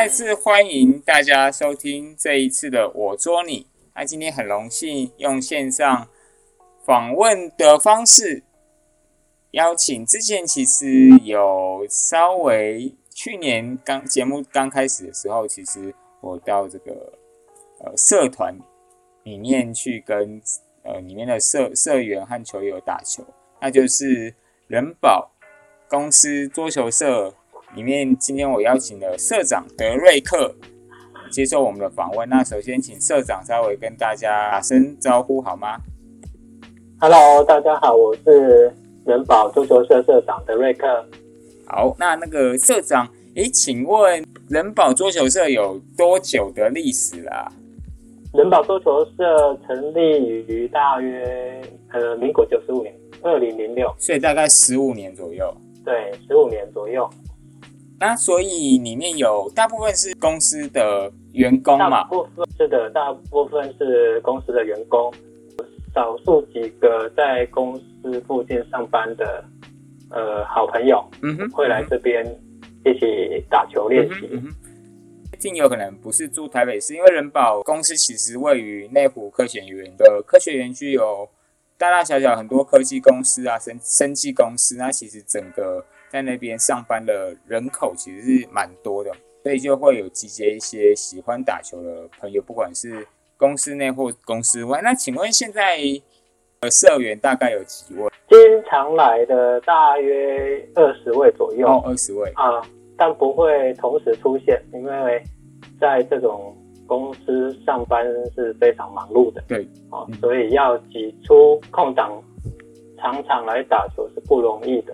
再次欢迎大家收听这一次的我捉你。那今天很荣幸用线上访问的方式邀请，之前其实有稍微去年刚节目刚开始的时候，其实我到这个呃社团里面去跟呃里面的社社员和球友打球，那就是人保公司桌球社。里面今天我邀请了社长德瑞克接受我们的访问。那首先请社长稍微跟大家打声招呼好吗？Hello，大家好，我是人保足球社社长德瑞克。好，那那个社长，诶，请问人保桌球社有多久的历史啦？人保桌球社成立于大约呃民国九十五年，二零零六，所以大概十五年左右。对，十五年左右。那所以里面有大部分是公司的员工嘛？大部分是的，大部分是公司的员工，少数几个在公司附近上班的呃好朋友，嗯哼，会来这边一起打球练习。竟有可能不是住台北市，因为人保公司其实位于内湖科学园的科学园区，有大大小小很多科技公司啊、生生技公司，那其实整个。在那边上班的人口其实是蛮多的，所以就会有集结一些喜欢打球的朋友，不管是公司内或公司外。那请问现在呃社员大概有几位？经常来的大约二十位左右。哦，二十位啊，但不会同时出现，因为在这种公司上班是非常忙碌的。对，啊，所以要挤出空档，常常来打球是不容易的。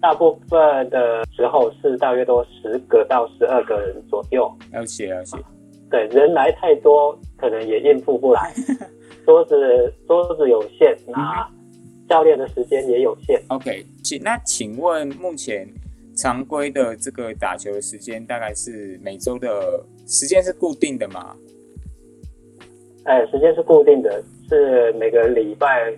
大部分的时候是大约都十个到十二个人左右，了解了解。对，人来太多，可能也应付不来。桌子桌子有限，那教练的时间也有限。OK，请那请问目前常规的这个打球的时间大概是每周的时间是固定的吗？哎，时间是固定的，是每个礼拜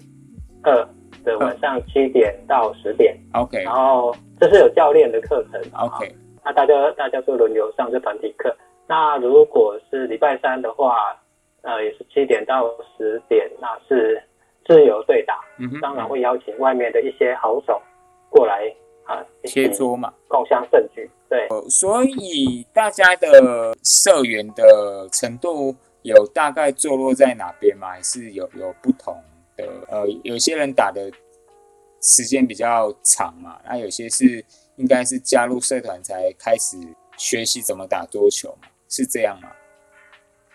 二。的晚上七点到十点，OK，然后这是有教练的课程，OK，那大家大家就轮流上这团体课。那如果是礼拜三的话，呃，也是七点到十点，那是自由对打，嗯当然会邀请外面的一些好手过来啊，切磋嘛，共享证据。对，所以大家的社员的程度有大概坐落在哪边吗？还是有有不同？呃，有些人打的时间比较长嘛，那有些是应该是加入社团才开始学习怎么打桌球嘛，是这样吗？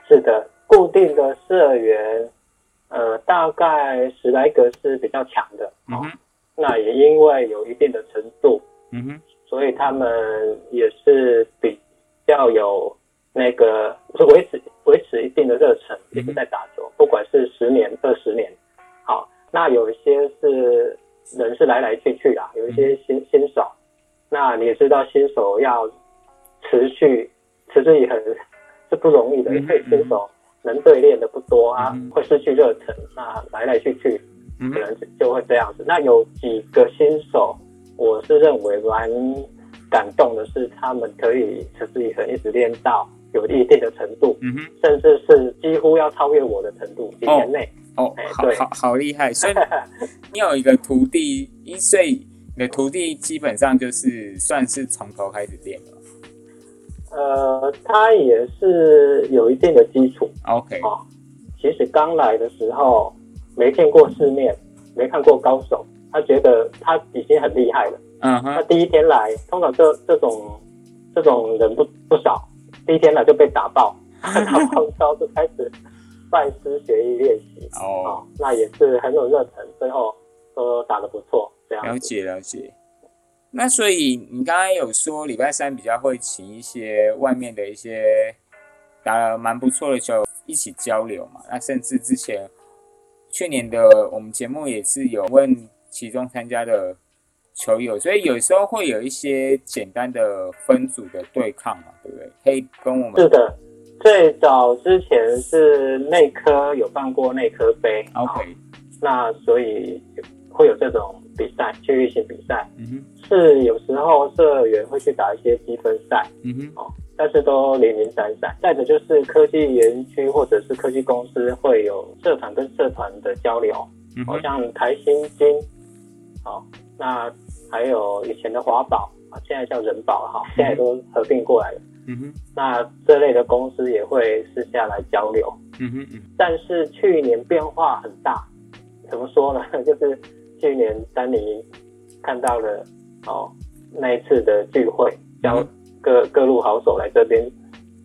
是的，固定的社员，呃，大概十来个是比较强的，嗯哼，那也因为有一定的程度，嗯哼，所以他们也是比较有那个是维持维持一定的热忱，一直在打球，不管是十年、二十年。那有一些是人是来来去去啊，有一些新新手，那你也知道新手要持续持之以恒是不容易的，因为新手能对练的不多啊，会失去热忱，那来来去去可能就会这样子。那有几个新手，我是认为蛮感动的，是他们可以持之以恒一直练到有一定的程度，嗯甚至是几乎要超越我的程度，几年内。哦，好好好厉害！所以 你有一个徒弟，一岁，你的徒弟基本上就是算是从头开始练了。呃，他也是有一定的基础。OK，哦，其实刚来的时候没见过世面，没看过高手，他觉得他已经很厉害了。嗯哼，他第一天来，通常这这种这种人不不少，第一天来就被打爆，打爆之后就开始。拜师学艺练习哦，那也是很有热忱，最后都打得不错。这样了解了解。那所以你刚刚有说礼拜三比较会请一些外面的一些打得蛮不错的球一起交流嘛？那甚至之前去年的我们节目也是有问其中参加的球友，所以有时候会有一些简单的分组的对抗嘛，对不对？可以跟我们是的。最早之前是内科有办过内科杯，OK，那所以会有这种比赛，区域性比赛，嗯哼，是有时候社员会去打一些积分赛，嗯哼，哦，但是都零零散散。再者就是科技园区或者是科技公司会有社团跟社团的交流，好像台新金，好，那还有以前的华宝啊，现在叫人保哈，现在都合并过来了。嗯哼，那这类的公司也会私下来交流。嗯哼嗯，但是去年变化很大，怎么说呢？就是去年丹尼看到了哦那一次的聚会，叫各各路好手来这边，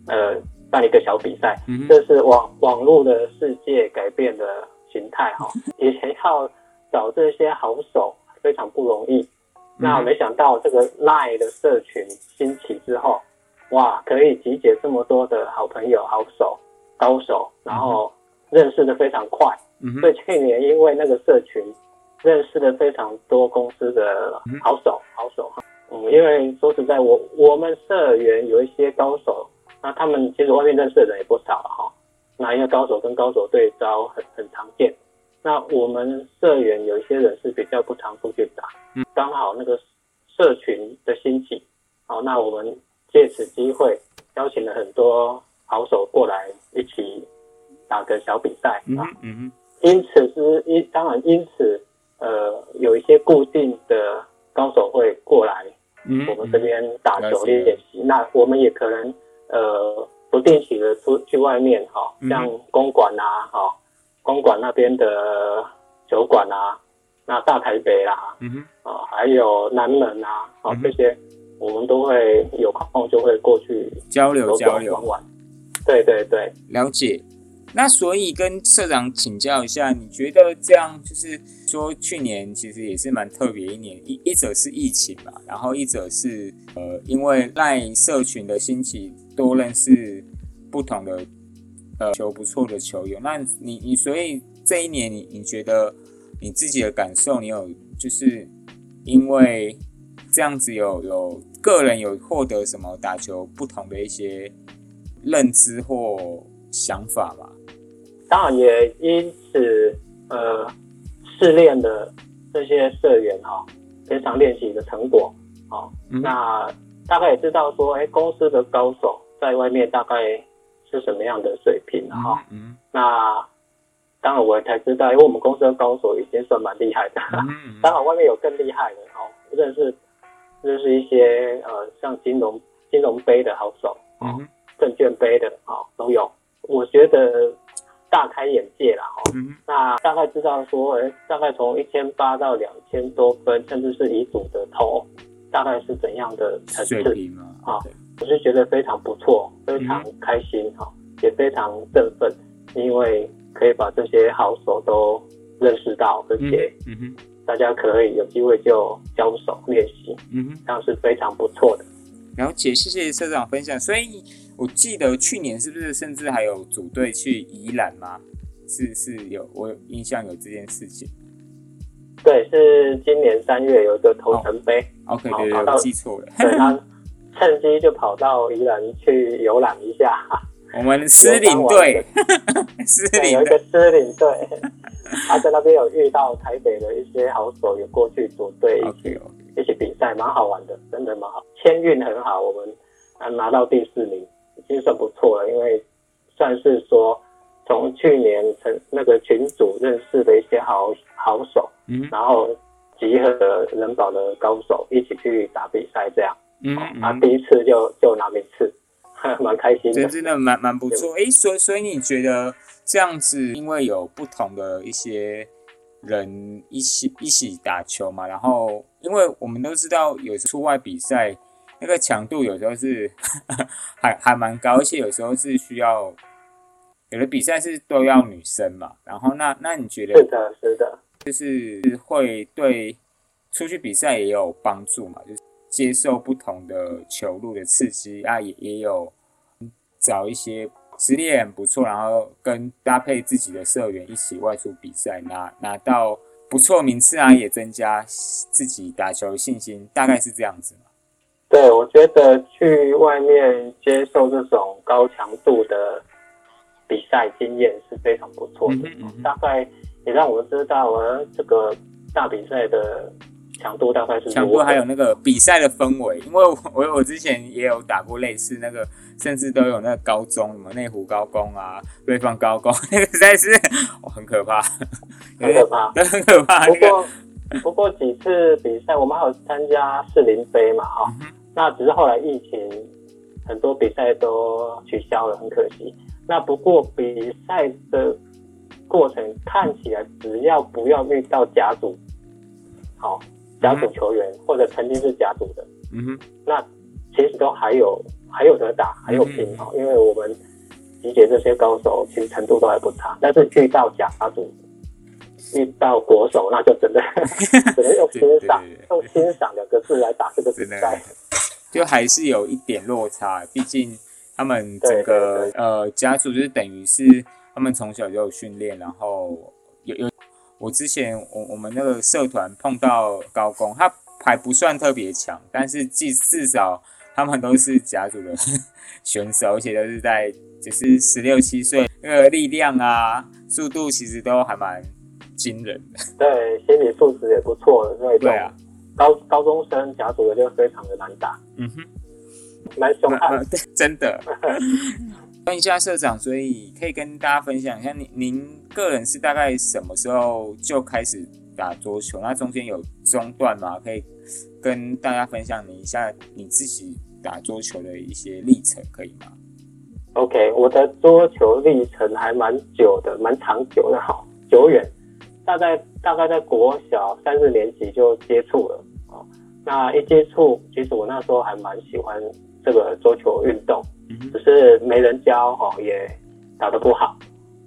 呃，办一个小比赛。嗯这是网网络的世界改变的形态哈。以前要找这些好手非常不容易，那没想到这个 Line 的社群兴起之后。哇，可以集结这么多的好朋友、好手、高手，然后认识的非常快。嗯，所以去年因为那个社群，认识了非常多公司的好手、好手哈。嗯，因为说实在，我我们社员有一些高手，那他们其实外面认识的人也不少了哈。那因为高手跟高手对招很很常见，那我们社员有一些人是比较不常出去打。嗯，刚好那个社群的兴起，好，那我们。借此机会，邀请了很多好手过来一起打个小比赛啊。嗯嗯。因此是因当然因此，呃，有一些固定的高手会过来我们这边打球练习。那我们也可能呃不定期的出去外面哈，像公馆啊，哈，公馆那边的酒馆啊，那大台北啦，嗯哼，啊，还有南门啊，好这些。我们都会有空就会过去交流交流玩玩，对对对，了解。那所以跟社长请教一下，你觉得这样就是说，去年其实也是蛮特别一年，一一者是疫情嘛，然后一者是呃，因为赖社群的兴起，多认识不同的呃球不错的球友。那你你所以这一年你你觉得你自己的感受，你有就是因为这样子有有。个人有获得什么打球不同的一些认知或想法吗？当然也因此，呃，试练的这些社员哈，平常练习的成果，好，那大概也知道说，哎，公司的高手在外面大概是什么样的水平哈。嗯。那当然我才知道，因为我们公司的高手已经算蛮厉害的。嗯。当然外面有更厉害的哦，认识。就是一些呃，像金融金融杯的好手，嗯，证券杯的啊都有。我觉得大开眼界了哈。嗯，那大概知道说，哎，大概从一千八到两千多分，甚至是遗嘱的头，大概是怎样的层次啊？我是觉得非常不错，非常开心哈，也非常振奋，因为可以把这些好手都认识到，而且，嗯哼。大家可以有机会就交手练习，嗯哼，这样是非常不错的。了解，谢谢社长分享。所以我记得去年是不是甚至还有组队去宜兰吗？是是有，我有印象有这件事情。对，是今年三月有一个头城杯。OK，对对，我记错了。对他趁机就跑到宜兰去游览一下。我们狮领队，狮 领有一个狮领队，他在那边有遇到台北的一些好手，有过去组队一起一起比赛，蛮好玩的，真的蛮好，签运很好，我们拿到第四名，已经算不错了，因为算是说从去年成那个群组认识的一些好好手，嗯，然后集合人保的高手一起去打比赛，这样，嗯，他第一次就就拿名次。蛮开心的，真的蛮蛮不错。哎，所以所以你觉得这样子，因为有不同的一些人一起一起打球嘛，然后因为我们都知道，有出外比赛那个强度有时候是 还还蛮高，而且有时候是需要有的比赛是都要女生嘛。然后那那你觉得是的，是的，就是会对出去比赛也有帮助嘛？就是。接受不同的球路的刺激啊，也也有找一些实力也很不错，然后跟搭配自己的社员一起外出比赛，拿拿到不错名次啊，也增加自己打球的信心，大概是这样子嘛。对，我觉得去外面接受这种高强度的比赛经验是非常不错的，大概也让我知道，了，这个大比赛的。强度大概是强度还有那个比赛的氛围，因为我 我我之前也有打过类似那个，甚至都有那个高中什么内湖高工啊、瑞芳高工，那个实在是很可怕，很可怕，很可怕。不过不过几次比赛，我们还有参加士林杯嘛，哈，那只是后来疫情，很多比赛都取消了，很可惜。那不过比赛的过程看起来，只要不要遇到甲组，好。甲组球员或者曾经是甲组的，嗯哼，那其实都还有还有得打，还有拼哦，因为我们集结这些高手，其实程度都还不差。但是遇到甲组，遇到国手，那就真的 只能用欣赏，用欣赏两个字来打这个比赛，就还是有一点落差。毕竟他们整个呃甲组就是等于是他们从小就有训练，然后有有。我之前我我们那个社团碰到高工，他还不算特别强，但是至至少他们都是甲组的 选手，而且都是在就是十六七岁，那个力量啊、速度其实都还蛮惊人的。对，心理素质也不错，所以对啊，高高中生甲组的就非常的难打。嗯哼，蛮凶悍，对，真的。问一下社长，所以可以跟大家分享一下，您您个人是大概什么时候就开始打桌球？那中间有中断吗？可以跟大家分享你一下你自己打桌球的一些历程，可以吗？OK，我的桌球历程还蛮久的，蛮长久的，好久远。大概大概在国小三四年级就接触了哦。那一接触，其实我那时候还蛮喜欢这个桌球运动。只是没人教哈，也打得不好，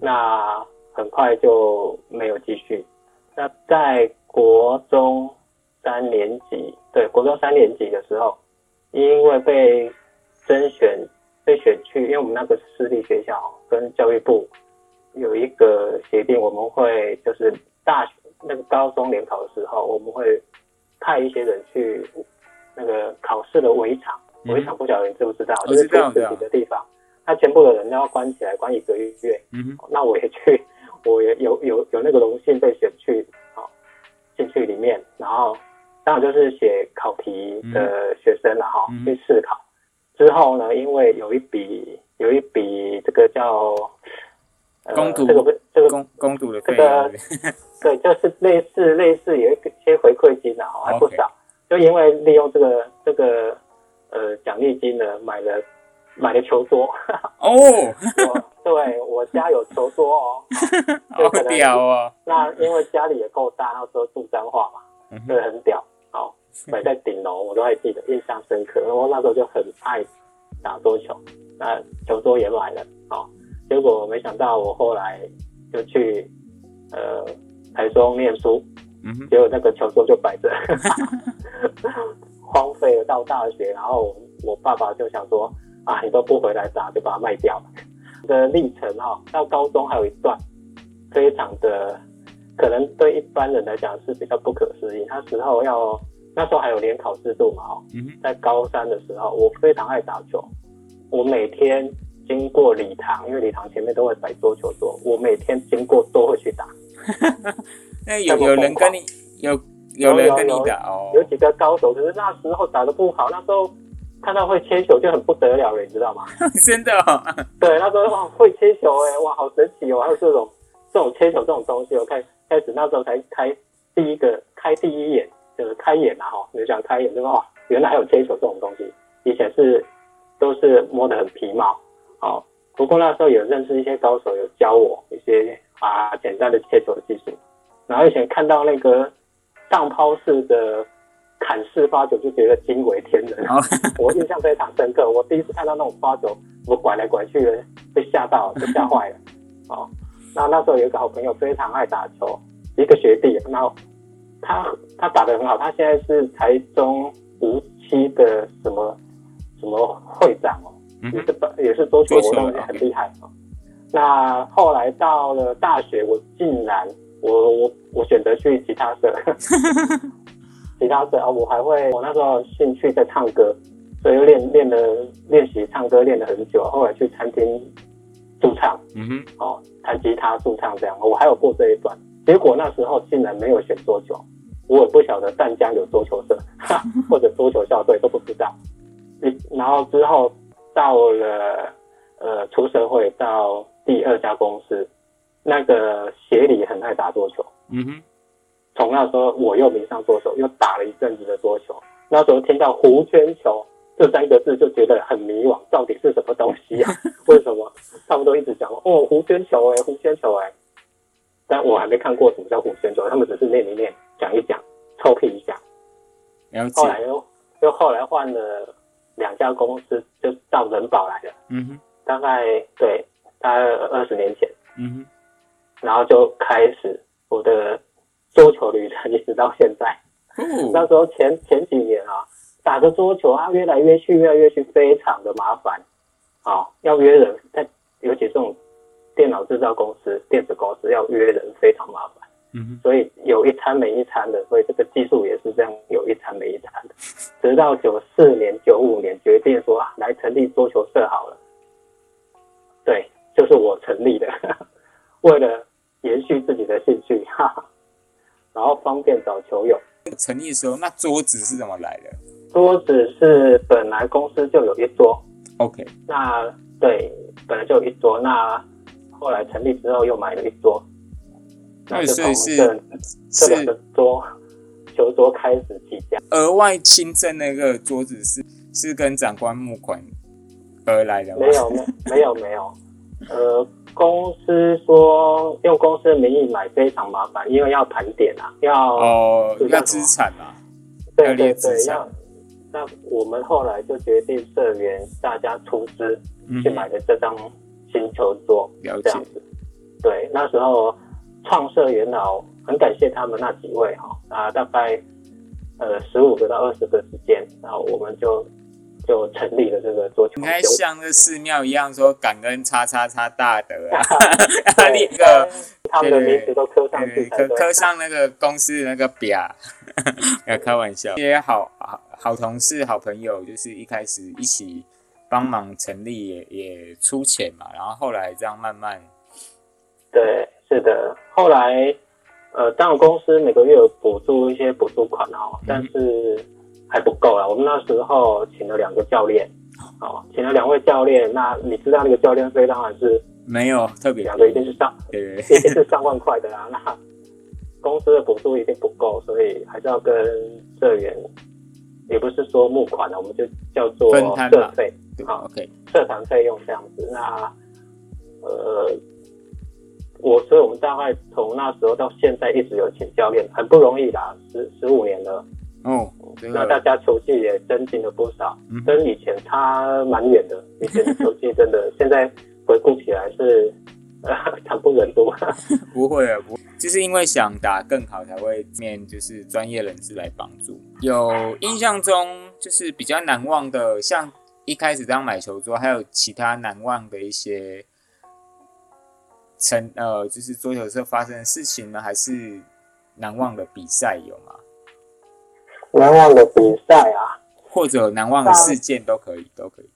那很快就没有继续。那在国中三年级，对，国中三年级的时候，因为被甄选被选去，因为我们那个私立学校跟教育部有一个协定，我们会就是大学那个高中联考的时候，我们会派一些人去那个考试的围场。围场不晓得你知不知道，就是做自己的地方，他全部的人都要关起来，关一个月。嗯那我也去，我也有有有那个荣幸被选去，好进去里面，然后当然就是写考题的学生了哈，去试考。之后呢，因为有一笔有一笔这个叫公读，这个不这个公公读的这个 对，就是类似类似有一些回馈金的哈，还不少，就因为利用这个这个。呃，奖励金呢，买了买了球桌哦，对我家有球桌哦，好屌哦。那因为家里也够大，那时候住彰化嘛，对，很屌。好，摆在顶楼，我都还记得，印象深刻。然后那时候就很爱打桌球，那球桌也买了。好，结果没想到我后来就去呃台中念书，嗯，结果那个球桌就摆着。荒废了到大学，然后我爸爸就想说啊，你都不回来打，就把它卖掉了。的历程哈，到高中还有一段，非常的可能对一般人来讲是比较不可思议。那时候要那时候还有联考制度嘛，哦，在高三的时候，我非常爱打球，我每天经过礼堂，因为礼堂前面都会摆桌球桌，我每天经过都会去打。那有有人跟你有？有人跟你打哦，有几个高手，可是那时候打的不好。那时候看到会切球就很不得了了，你知道吗？真的？对，那时候哇会切球哎，哇好神奇哦！还有这种这种切球这种东西，我开开始那时候才开第一个开第一眼，就是开眼了哈。你想开眼，就哇原来还有切球这种东西，以前是都是摸得很皮毛。哦，不过那时候有认识一些高手，有教我一些啊简单的切球的技术。然后以前看到那个。上抛式的砍式发球就觉得惊为天人，我印象非常深刻。我第一次看到那种发球，我拐来拐去的，被吓到，就吓坏了。哦，那那时候有一个好朋友非常爱打球，一个学弟，然后他他打的很好，他现在是台中无期的什么什么会长哦，也是也是桌球活动很厉害哦。那后来到了大学，我竟然。我我我选择去吉 他社，吉他社啊，我还会，我那时候兴趣在唱歌，所以练练了练习唱歌练了很久，后来去餐厅驻唱，嗯哼，哦，弹吉他驻唱这样，我还有过这一段，结果那时候竟然没有选桌球，我也不晓得湛江有桌球社或者桌球校队都不知道。然后之后到了呃出社会到第二家公司，那个协理很爱打桌球。嗯哼。从那时候我又迷上桌球，又打了一阵子的桌球。那时候听到弧圈球这三个字就觉得很迷惘，到底是什么东西啊？为什么他们都一直讲哦弧圈球哎弧圈球哎？但我还没看过什么叫弧圈球，他们只是念一念讲一讲臭屁一下。后来又又后来换了两家公司，就到人保来了。嗯哼，大概对大概二十年前。嗯哼，然后就开始我的。桌球旅程一直到现在，那时候前前几年啊，打个桌球啊，约来约去，越来越去，非常的麻烦。啊，要约人，在尤其这种电脑制造公司、电子公司要约人非常麻烦，嗯，所以有一餐没一餐的，所以这个技术也是这样，有一餐没一餐的，直到九四年、九五年决定说啊，来成立桌球社好了，对，就是我成立的，为了延续自己的兴趣，哈哈。然后方便找球友。成立的时候，那桌子是怎么来的？桌子是本来公司就有一桌。OK。那对，本来就有一桌。那后来成立之后又买了一桌。那所以是这两个桌球桌开始起家。额外新增那个桌子是是跟长官募款而来的吗？没有，没没有没有。呃。公司说用公司的名义买非常麻烦，因为要盘点啊，要哦要资产啊，对对对，要。那我们后来就决定社员大家出资去买的这张星球桌，这样子。对，那时候创社元老很感谢他们那几位哈啊，大概呃十五个到二十个之间，然后我们就。就成立了这个桌球。应该像那寺庙一样说感恩叉叉叉大德啊，那个他们的名字都刻上去，刻刻上那个公司那个表，要 开玩笑。一些好好好同事、好朋友，就是一开始一起帮忙成立，也也出钱嘛，然后后来这样慢慢。对，是的，后来呃，当然公司每个月有补助一些补助款哦，但是。还不够啊！我们那时候请了两个教练，哦，请了两位教练。那你知道那个教练费当然是没有特别两个一定是上，一定是上万块的啦。那公司的补助一定不够，所以还是要跟社员，也不是说募款了，我们就叫做社费，好，OK，社团费用这样子。那呃，我所以我们大概从那时候到现在一直有请教练，很不容易啦，十十五年了。哦，那大家球技也增进了不少，跟以前差蛮远的。以前的球技真的，现在回顾起来是 惨不忍睹。不会啊，不，就是因为想打更好，才会面就是专业人士来帮助。有印象中就是比较难忘的，像一开始这样买球桌，还有其他难忘的一些成呃，就是桌球社发生的事情呢，还是难忘的比赛有吗？难忘的比赛啊，或者难忘的事件都可以，都可以。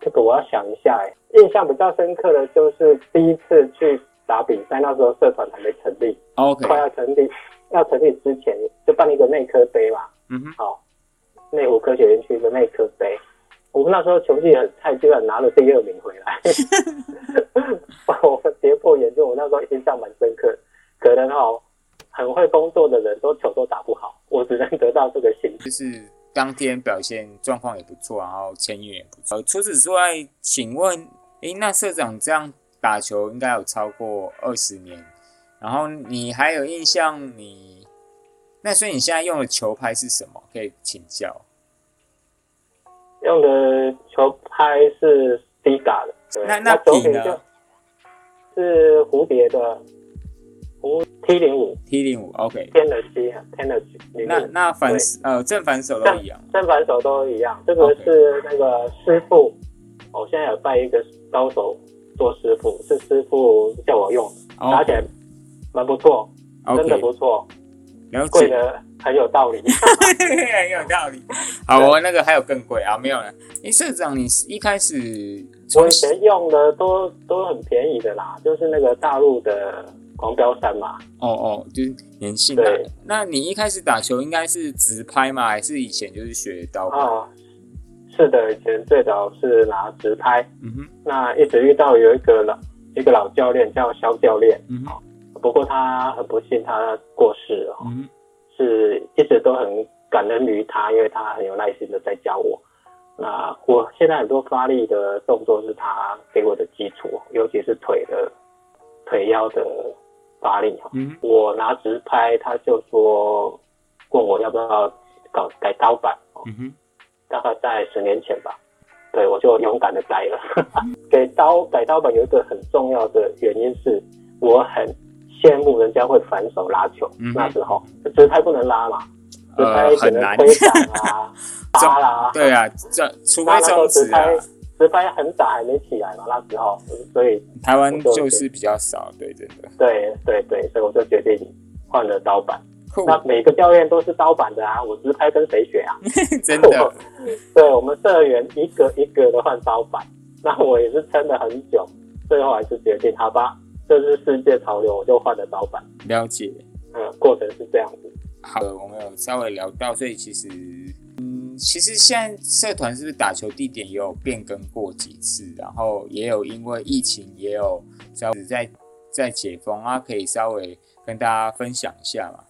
这个我要想一下，哎，印象比较深刻的就是第一次去打比赛，那时候社团还没成立，OK，快要成立，要成立之前就办了一个内科杯嘛，嗯哼，好，内湖科学园区的内科杯，我们那时候球技很菜，居然拿了第二名回来，我跌破眼镜，我那时候印象蛮深刻，可能哈。很会工作的人都球都打不好，我只能得到这个信息。就是当天表现状况也不错，然后签约也不错。除此之外，请问，诶，那社长这样打球应该有超过二十年，然后你还有印象？你那所以你现在用的球拍是什么？可以请教。用的球拍是低嘎的。那那底呢？是蝴蝶的。T 零五，T 零五，OK，天的七，天的七。那那反呃正反手都一样，正反手都一样。这个是那个师傅，我现在有拜一个高手做师傅，是师傅叫我用，打起来蛮不错，真的不错。贵的很有道理，很有道理。好，我那个还有更贵啊，没有了。哎，社长，你一开始我以前用的都都很便宜的啦，就是那个大陆的。狂飙三嘛。哦哦，就是年轻。对，那你一开始打球应该是直拍吗？还是以前就是学刀？啊，是的，以前最早是拿直拍。嗯哼。那一直遇到有一个老一个老教练叫肖教练。嗯哼，不过他很不幸，他过世了。嗯。是一直都很感恩于他，因为他很有耐心的在教我。那我现在很多发力的动作是他给我的基础，尤其是腿的腿腰的发力哈。嗯。我拿直拍，他就说问我要不要搞改刀版。嗯哼。大概在十年前吧，对我就勇敢的改了。给刀改刀版有一个很重要的原因是，我很羡慕人家会反手拉球。那时候直拍不能拉嘛，直拍只能推掌啊。扎啦，对啊，这除非中指啊，直拍很早还没起来嘛，那时候，所以台湾就是比较少，对，真的，对对对，所以我就决定换了刀板。那每个教练都是刀板的啊，我直拍跟谁学啊？真的，对我们社员一个一个的换刀板，那我也是撑了很久，最后还是决定，好吧，这是世界潮流，我就换了刀板。了解，嗯，过程是这样子。好的，我们有稍微聊到，所以其实。其实现在社团是不是打球地点也有变更过几次？然后也有因为疫情也有稍微在在解封啊，可以稍微跟大家分享一下嘛。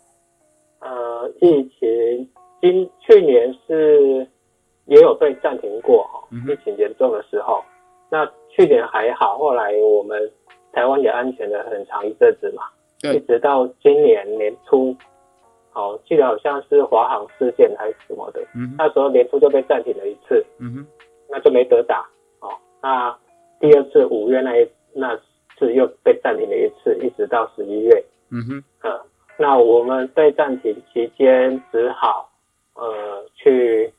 呃，疫情今去年是也有被暂停过哈，疫情严重的时候。那去年还好，后来我们台湾也安全了很长一阵子嘛，一直到今年年初。哦，记得好像是华航事件还是什么的，那时候年初就被暂停了一次，嗯哼，那就没得打。哦，那第二次五月那一那次又被暂停了一次，一直到十一月，嗯哼，呃，那我们被暂停期间只好呃去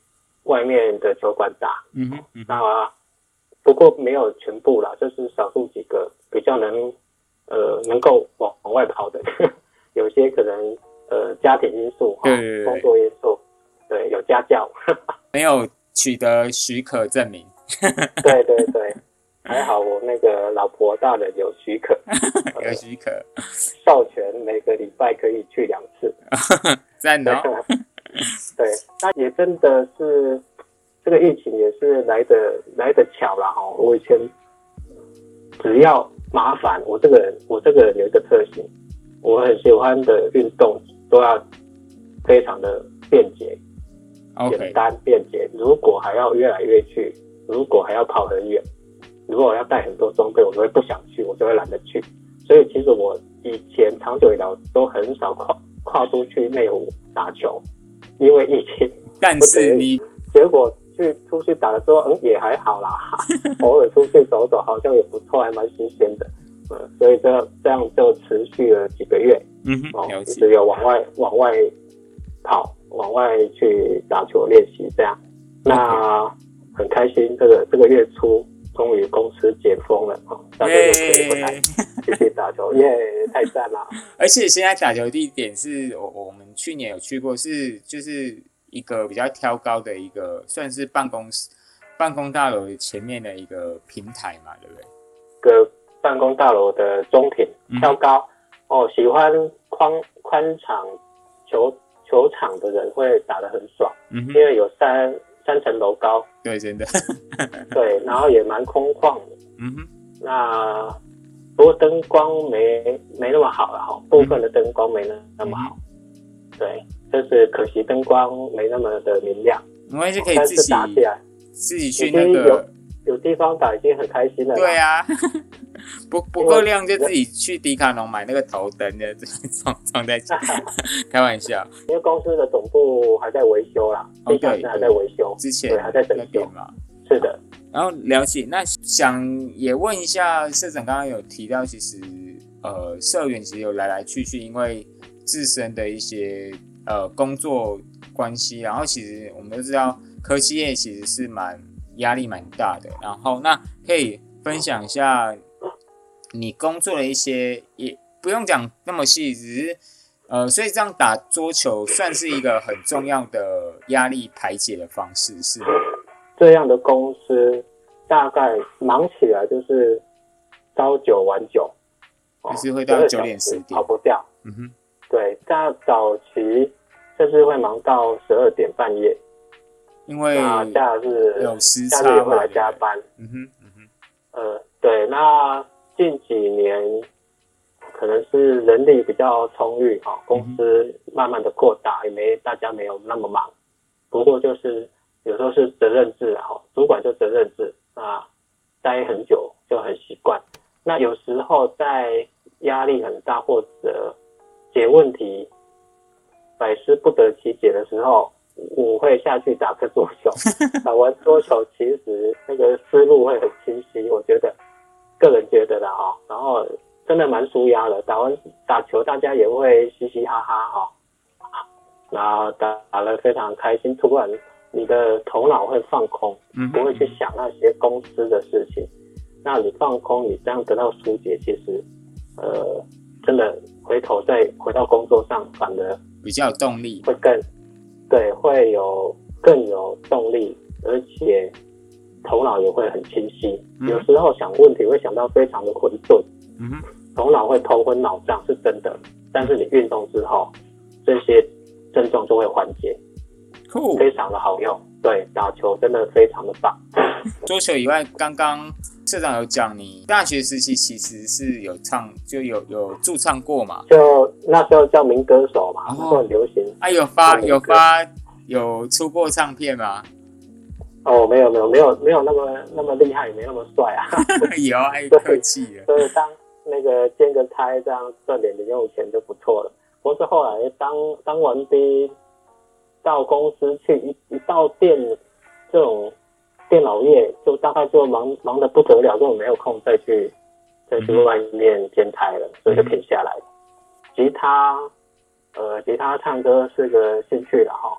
外面的球馆打，嗯哼，那不过没有全部啦，就是少数几个比较能呃能够往往外跑的，有些可能。呃，家庭因素哈，工作因素，对，有家教，没有取得许可证明。对对对，还好我那个老婆大人有许可，有许可，授权每个礼拜可以去两次。赞哦。对，那也真的是这个疫情也是来的来的巧了哈。我以前只要麻烦，我这个人我这个人有一个特性，我很喜欢的运动。都要非常的便捷、简单、便捷。如果还要越来越去，如果还要跑很远，如果我要带很多装备，我就会不想去，我就会懒得去。所以其实我以前长久以来都很少跨跨出去内湖打球，因为疫情。但是你结果去出去打的时候，嗯，也还好啦，偶尔出去走走，好像也不错，还蛮新鲜的。嗯，所以这这样就持续了几个月。嗯哼，一直有往外往外跑，往外去打球练习，这样，那很开心。这个这个月初终于公司解封了啊，大家就可以回来继续打球，耶，太赞了！而且现在打球地点是我我们去年有去过，是就是一个比较挑高的一个，算是办公室办公大楼前面的一个平台嘛，对不对？个办公大楼的中庭挑高。哦，喜欢宽宽敞球球场的人会打得很爽，嗯，因为有三三层楼高，对，真的，对，然后也蛮空旷的，嗯哼，那不过灯光没没那么好了哈，部分的灯光没那那么好，对，就是可惜灯光没那么的明亮，没关系，可以自己打起来，自己去那个有地方打已经很开心了，对啊。不 不够亮就自己去迪卡侬买那个头灯的装装在家，开玩笑。因为公司的总部还在维修啦，地下室还在维修，之前还在整修嘛。是的。然后了解，那想也问一下社长，刚刚有提到，其实呃社员其实有来来去去，因为自身的一些呃工作关系，然后其实我们都知道科技业其实是蛮压力蛮大的，然后那可以分享一下。你工作的一些也不用讲那么细，只是呃，所以这样打桌球算是一个很重要的压力排解的方式，是吗？这样的公司大概忙起来就是朝九晚九，就是会到九点十点跑不掉。嗯哼，对，大早期甚至会忙到十二点半夜，因为假日有时假日也会来加班。嗯哼，嗯哼，呃，对，那近几年可能是人力比较充裕哈，公司慢慢的扩大，也没大家没有那么忙。不过就是有时候是责任制哈，主管就责任制啊，待很久就很习惯。那有时候在压力很大或者解问题百思不得其解的时候，我会下去打个桌球。打完桌球，其实那个思路会很清晰。我觉得个人觉得的哈，然后真的蛮舒压的。打完打球，大家也会嘻嘻哈哈哈，然后打打了非常开心。突然你的头脑会放空，不会去想那些公司的事情。那你放空，你这样得到疏解，其实。呃，真的回头再回到工作上，反而比较有动力，会更对，会有更有动力，而且头脑也会很清晰。有时候想问题会想到非常的混沌，嗯，头脑会头昏脑胀是真的。但是你运动之后，这些症状就会缓解，非常的好用。对，打球真的非常的棒。桌球以外，刚刚。社长有讲，你大学时期其实是有唱，就有有驻唱过嘛？就那时候叫民歌手嘛，然后很流行。啊，有发有发有出过唱片吗？哦，没有没有没有没有那么那么厉害，也没那么帅啊。有爱 客气了。所以当那个兼个差，这样赚点零用钱就不错了。不是后来当当完兵，到公司去一一到店这种。电脑业就大概就忙忙得不得了，根本没有空再去再去外面兼差了，所以就停下来。吉他，呃，吉他唱歌是个兴趣的哈。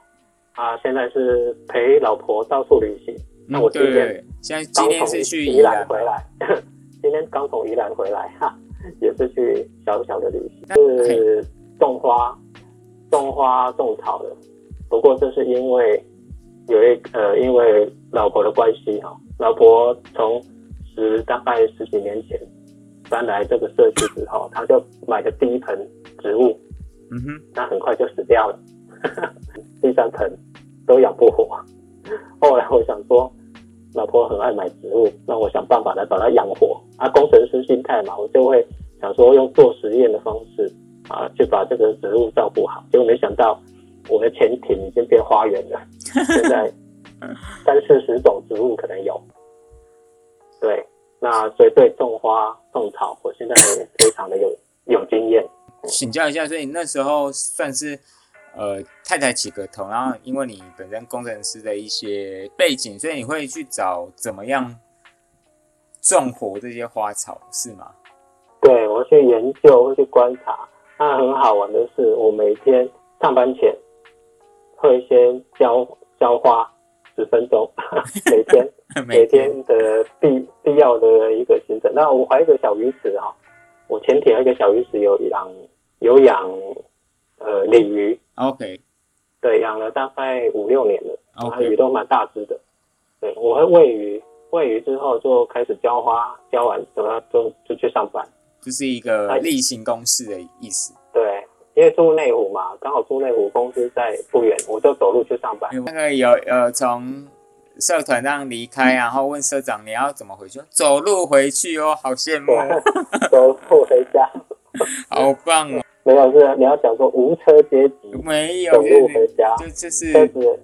啊，现在是陪老婆到处旅行。那我今天现在今天是去宜兰回来，今天刚从宜兰回来哈，也是去小小的旅行，是种花、种花、种草的。不过这是因为。有一呃，因为老婆的关系哈，老婆从十大概十几年前搬来这个社区之后，他就买的第一盆植物，嗯哼，那很快就死掉了，第三盆都养不活。后来我想说，老婆很爱买植物，那我想办法来把它养活。啊，工程师心态嘛，我就会想说用做实验的方式啊，去把这个植物照顾好。结果没想到。我的潜艇已经变花园了，现在三四十种植物可能有。对，那所以对种花种草，我现在非常的有有经验。请教一下，所以那时候算是呃太太起个头，然后因为你本身工程师的一些背景，所以你会去找怎么样种活这些花草，是吗？对，我去研究，会去观察。那很好玩的是，我每天上班前。会先浇浇花十分钟，每天 每天的必必要的一个行程。那我还有一个小鱼池哈，我前艇有一个小鱼池有养有养呃鲤鱼。OK，对，养了大概五六年了，然鱼都蛮大只的。对，我会喂鱼，喂鱼之后就开始浇花，浇完什么就就去上班，这是一个例行公事的意思。对。因为住内湖嘛，刚好住内湖，公司在不远，我就走路去上班。那个有呃，从社团这样离开，然后问社长你要怎么回去？走路回去哦，好羡慕。走路回家，好棒哦。没有是你要讲说无车阶级，没有走路回家，就就是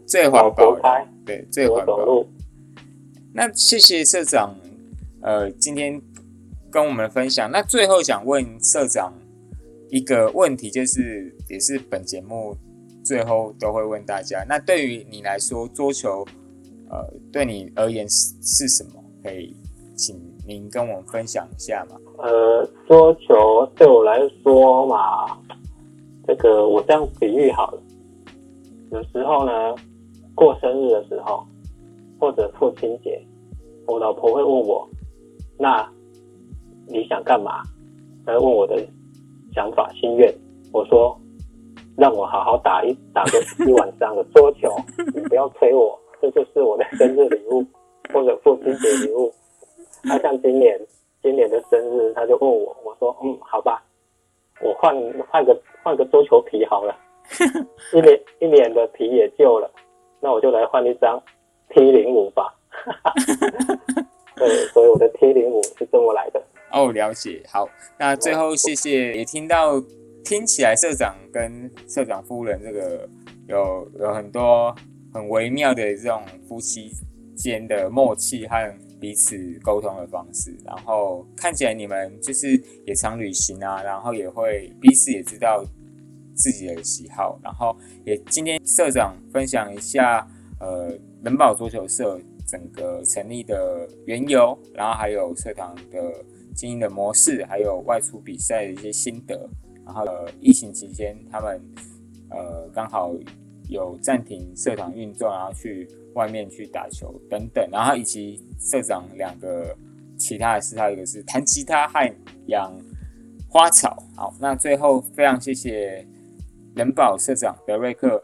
最环保，对，最环保。那谢谢社长，呃，今天跟我们分享。那最后想问社长。一个问题就是，也是本节目最后都会问大家。那对于你来说，桌球，呃，对你而言是是什么？可以请您跟我们分享一下吗？呃，桌球对我来说嘛，这个我这样比喻好了。有时候呢，过生日的时候，或者父亲节，我老婆会问我，那你想干嘛？来问我的。想法心愿，我说让我好好打一打个一晚上的桌球，你不要催我，这就是我的生日礼物或者父亲节礼物。他像今年，今年的生日，他就问我，我说嗯，好吧，我换换个换个桌球皮好了，一年一年的皮也旧了，那我就来换一张 T 零五吧。对，所以我的 T 零五是这么来的。哦，了解。好，那最后谢谢，也听到听起来社长跟社长夫人这个有有很多很微妙的这种夫妻间的默契和彼此沟通的方式。然后看起来你们就是也常旅行啊，然后也会彼此也知道自己的喜好。然后也今天社长分享一下，呃，人保足球社。整个成立的缘由，然后还有社团的经营的模式，还有外出比赛的一些心得。然后呃，疫情期间他们呃刚好有暂停社团运作，然后去外面去打球等等。然后以及社长两个其他的事，还有一个是弹吉他和养花草。好，那最后非常谢谢人保社长德瑞克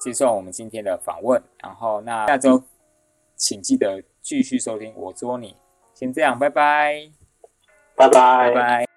接受我们今天的访问。然后那下周。请记得继续收听我捉你，先这样，拜拜，拜拜，拜拜。